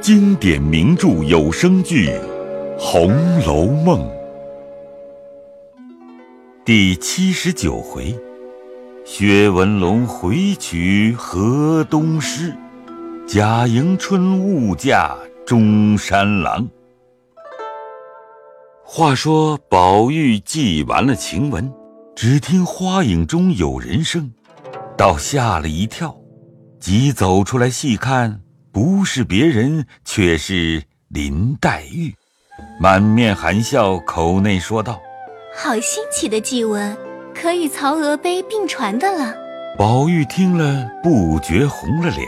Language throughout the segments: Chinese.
经典名著有声剧《红楼梦》第七十九回：薛文龙回娶河东狮，贾迎春误嫁中山狼。话说宝玉记完了晴雯，只听花影中有人声，倒吓了一跳，急走出来细看，不是别人，却是林黛玉，满面含笑，口内说道：“好新奇的祭文，可与曹娥碑并传的了。”宝玉听了，不觉红了脸，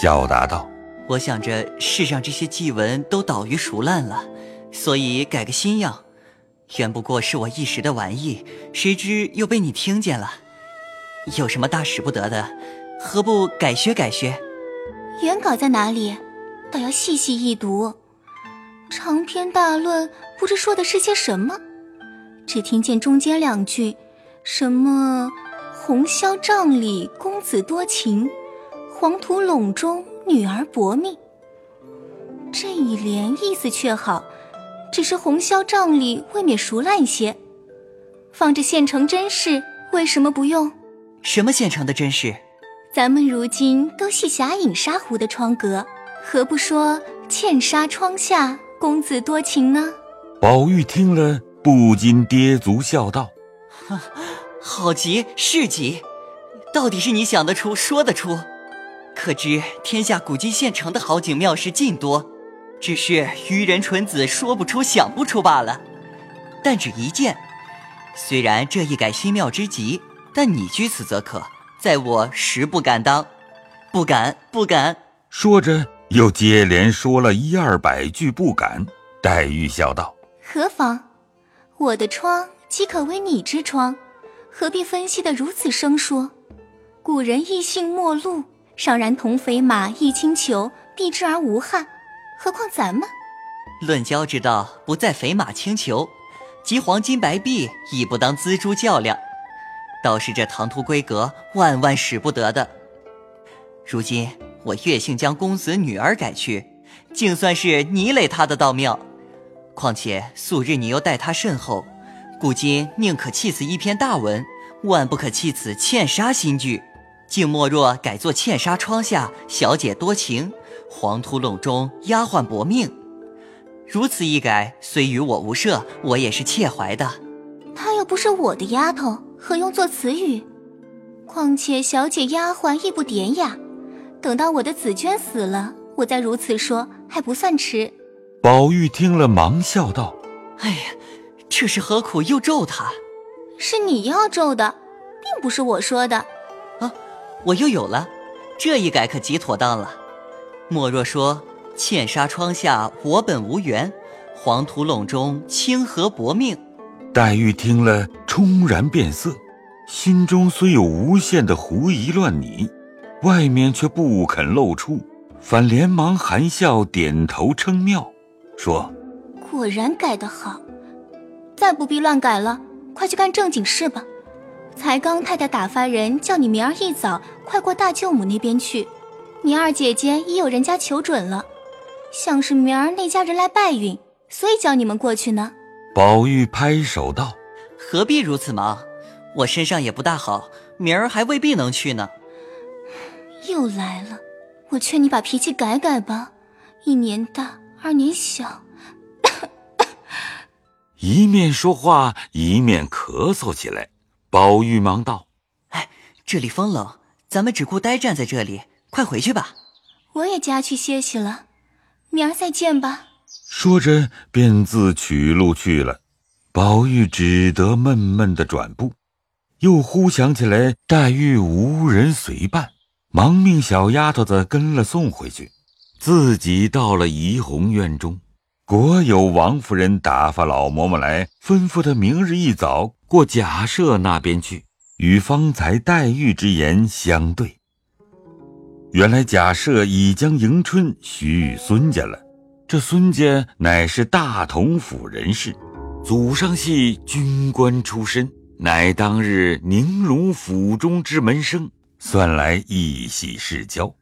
笑答道：“我想着世上这些祭文都倒于熟烂了。”所以改个新样，原不过是我一时的玩意，谁知又被你听见了。有什么大使不得的，何不改学改学？原稿在哪里？倒要细细一读。长篇大论，不知说的是些什么。只听见中间两句，什么“红绡帐里公子多情，黄土陇中女儿薄命”。这一联意思却好。只是红绡帐里未免熟烂些，放着现成真事，为什么不用？什么现成的真事？咱们如今都系霞影纱湖的窗格，何不说茜纱窗下公子多情呢？宝玉听了，不禁跌足笑道：“ 好极是极，到底是你想得出说得出，可知天下古今现成的好景妙事尽多。”只是愚人蠢子说不出、想不出罢了。但只一件，虽然这一改新妙之极，但你居此则可，在我实不敢当，不敢，不敢。说着，又接连说了一二百句不敢。黛玉笑道：“何妨？我的窗岂可为你之窗？何必分析的如此生疏？古人异性陌路，尚然同肥马，一轻裘，避之而无憾。”何况咱们，论交之道，不在肥马轻裘，及黄金白璧，亦不当锱铢较量。倒是这唐突闺阁，万万使不得的。如今我月姓将公子女儿改去，竟算是你累他的道妙。况且素日你又待他甚厚，故今宁可弃此一篇大文，万不可弃此茜纱新句，竟莫若改作茜纱窗下小姐多情。黄土陇中丫鬟薄命，如此一改，虽与我无涉，我也是切怀的。她又不是我的丫头，何用作词语？况且小姐丫鬟亦不典雅。等到我的紫娟死了，我再如此说，还不算迟。宝玉听了，忙笑道：“哎呀，这是何苦又咒他？是你要咒的，并不是我说的。啊，我又有了，这一改可极妥当了。”莫若说：“茜纱窗下我本无缘，黄土陇中清河薄命。”黛玉听了，冲然变色，心中虽有无限的狐疑乱拟，外面却不肯露出，反连忙含笑点头称妙，说：“果然改得好，再不必乱改了，快去干正经事吧。才刚太太打发人叫你明儿一早快过大舅母那边去。”你二姐姐已有人家求准了，像是明儿那家人来拜允，所以叫你们过去呢。宝玉拍手道：“何必如此忙？我身上也不大好，明儿还未必能去呢。”又来了，我劝你把脾气改改吧。一年大，二年小。一面说话，一面咳嗽起来。宝玉忙道：“哎，这里风冷，咱们只顾呆站在这里。”快回去吧，我也家去歇息了，明儿再见吧。说着便自取路去了。宝玉只得闷闷的转步，又忽想起来黛玉无人随伴，忙命小丫头子跟了送回去，自己到了怡红院中，果有王夫人打发老嬷嬷来吩咐他明日一早过贾赦那边去，与方才黛玉之言相对。原来贾赦已将迎春许与孙家了，这孙家乃是大同府人士，祖上系军官出身，乃当日宁荣府中之门生，算来一喜世交。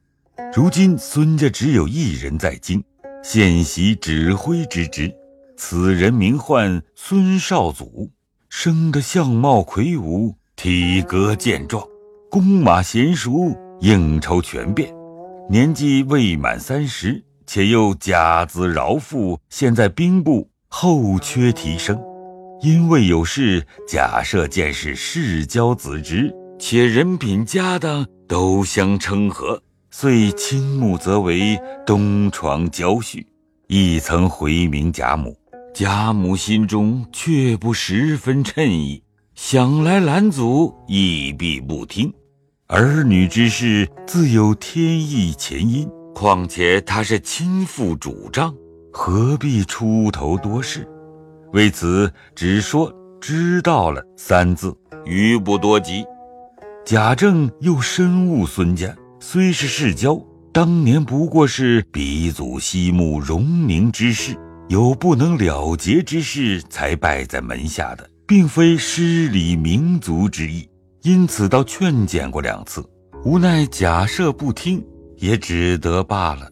如今孙家只有一人在京，现袭指挥之职。此人名唤孙少祖，生得相貌魁梧，体格健壮，弓马娴熟，应酬全变。年纪未满三十，且又家资饶富，现在兵部后缺提升。因为有事，假设见是世交子侄，且人品家当都相称和，遂倾慕则为，东床娇婿，亦曾回明贾母。贾母心中却不十分称意，想来拦阻亦必不听。儿女之事自有天意前因，况且他是亲父主张，何必出头多事？为此只说知道了三字，余不多及。贾政又深恶孙家，虽是世交，当年不过是鼻祖西墓荣宁之事。有不能了结之事，才拜在门下的，并非失礼民族之意。因此，倒劝谏过两次，无奈假设不听，也只得罢了。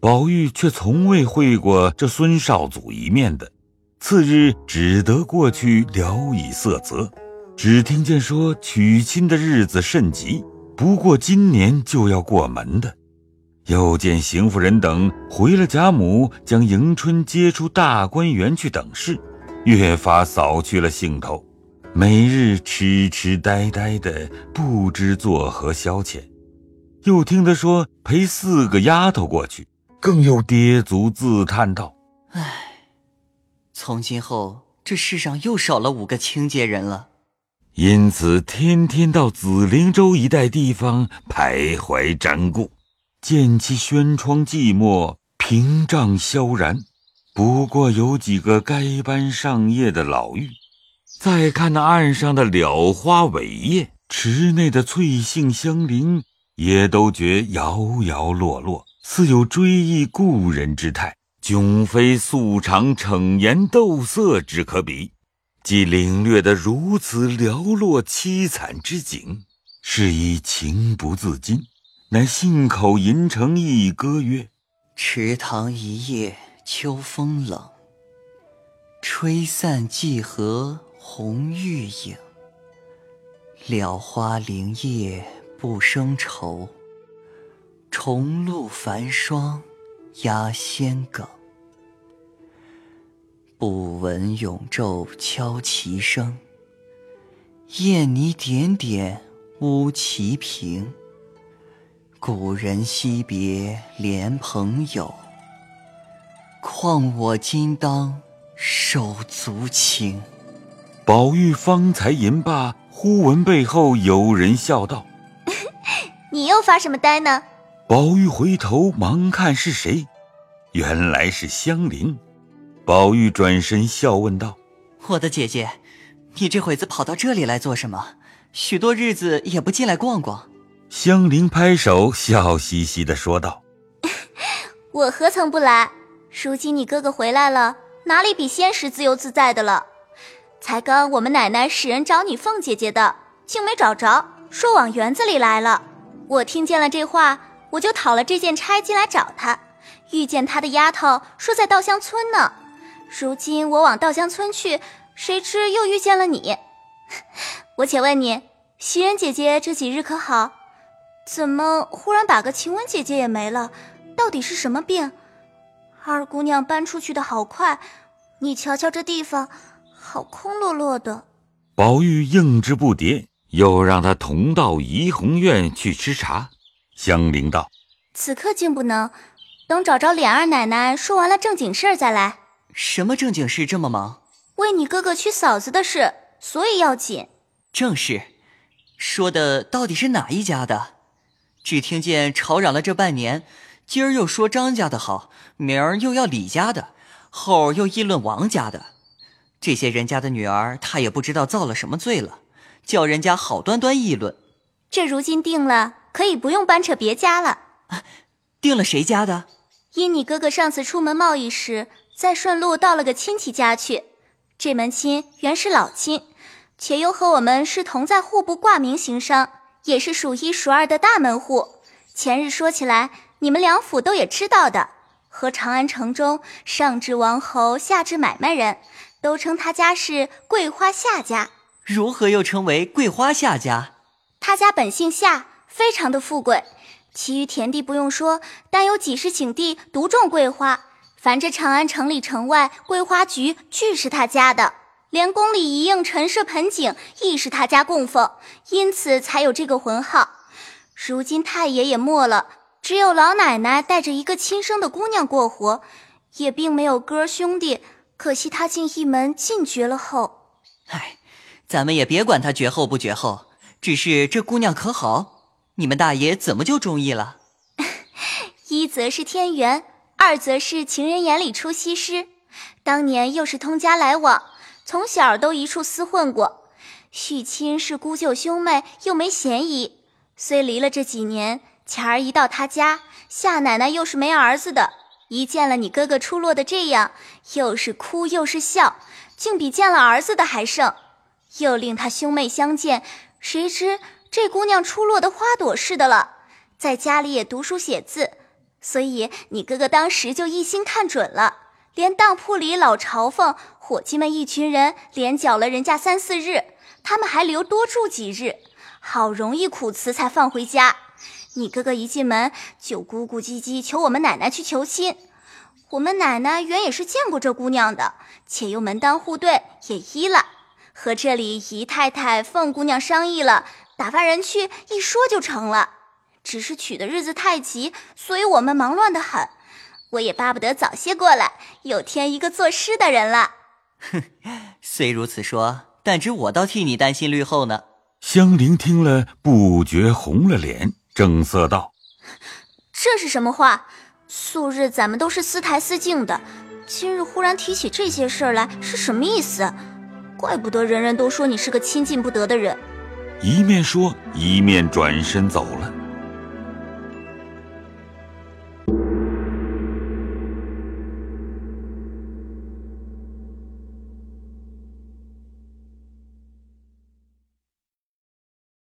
宝玉却从未会过这孙少祖一面的，次日只得过去聊以色泽。只听见说娶亲的日子甚急，不过今年就要过门的。又见邢夫人等回了贾母，将迎春接出大观园去等事，越发扫去了兴头，每日痴痴呆呆的，不知作何消遣。又听他说陪四个丫头过去，更又跌足自叹道：“唉，从今后这世上又少了五个清洁人了。”因此天天到紫菱洲一带地方徘徊瞻顾。见其轩窗寂寞，屏障萧然，不过有几个该班上夜的老妪。再看那岸上的蓼花伟叶，池内的翠杏香菱，也都觉摇摇落落，似有追忆故人之态，迥非素常逞颜斗色之可比。既领略得如此寥落凄惨之景，是以情不自禁。乃信口吟成一歌曰：“池塘一夜秋风冷，吹散芰荷红玉影。蓼花零叶不生愁，重露繁霜压仙梗。不闻永昼敲棋声，燕泥点点乌棋平。”故人惜别怜朋友，况我今当手足情。宝玉方才吟罢，忽闻背后有人笑道：“你又发什么呆呢？”宝玉回头忙看是谁，原来是香菱。宝玉转身笑问道：“我的姐姐，你这会子跑到这里来做什么？许多日子也不进来逛逛。”香菱拍手，笑嘻嘻的说道：“ 我何曾不来？如今你哥哥回来了，哪里比先时自由自在的了？才刚我们奶奶使人找你凤姐姐的，竟没找着，说往园子里来了。我听见了这话，我就讨了这件差进来找他。遇见他的丫头说在稻香村呢。如今我往稻香村去，谁知又遇见了你。我且问你，袭人姐姐这几日可好？”怎么忽然把个晴雯姐姐也没了？到底是什么病？二姑娘搬出去的好快，你瞧瞧这地方，好空落落的。宝玉应之不迭，又让他同到怡红院去吃茶。香菱道：“此刻竟不能，等找着琏二奶奶说完了正经事儿再来。什么正经事这么忙？为你哥哥娶嫂子的事，所以要紧。正是，说的到底是哪一家的？”只听见吵嚷了这半年，今儿又说张家的好，明儿又要李家的，后又议论王家的。这些人家的女儿，他也不知道造了什么罪了，叫人家好端端议论。这如今定了，可以不用搬扯别家了。定了谁家的？因你哥哥上次出门贸易时，在顺路到了个亲戚家去，这门亲原是老亲，且又和我们是同在户部挂名行商。也是数一数二的大门户。前日说起来，你们两府都也知道的。和长安城中上至王侯，下至买卖人，都称他家是桂花夏家。如何又称为桂花夏家？他家本姓夏，非常的富贵。其余田地不用说，单有几十顷地独种桂花。凡这长安城里城外，桂花菊俱是他家的，连宫里一应陈设盆景亦是他家供奉，因此才有这个浑号。如今太爷也没了，只有老奶奶带着一个亲生的姑娘过活，也并没有哥兄弟。可惜他竟一门尽绝了后。唉，咱们也别管他绝后不绝后，只是这姑娘可好？你们大爷怎么就中意了？一则是天缘，二则是情人眼里出西施。当年又是通家来往，从小都一处厮混过。续亲是姑舅兄妹，又没嫌疑。虽离了这几年，前儿一到他家，夏奶奶又是没儿子的，一见了你哥哥出落的这样，又是哭又是笑，竟比见了儿子的还盛。又令他兄妹相见，谁知。这姑娘出落的花朵似的了，在家里也读书写字，所以你哥哥当时就一心看准了，连当铺里老朝奉伙计们一群人连搅了人家三四日，他们还留多住几日，好容易苦辞才放回家。你哥哥一进门就咕咕唧唧求我们奶奶去求亲，我们奶奶原也是见过这姑娘的，且又门当户对，也依了，和这里姨太太凤姑娘商议了。打发人去一说就成了，只是娶的日子太急，所以我们忙乱的很。我也巴不得早些过来，又添一个作诗的人了。哼，虽如此说，但只我倒替你担心绿后呢。香菱听了，不觉红了脸，正色道：“这是什么话？素日咱们都是私台私敬的，今日忽然提起这些事儿来，是什么意思？怪不得人人都说你是个亲近不得的人。”一面说，一面转身走了。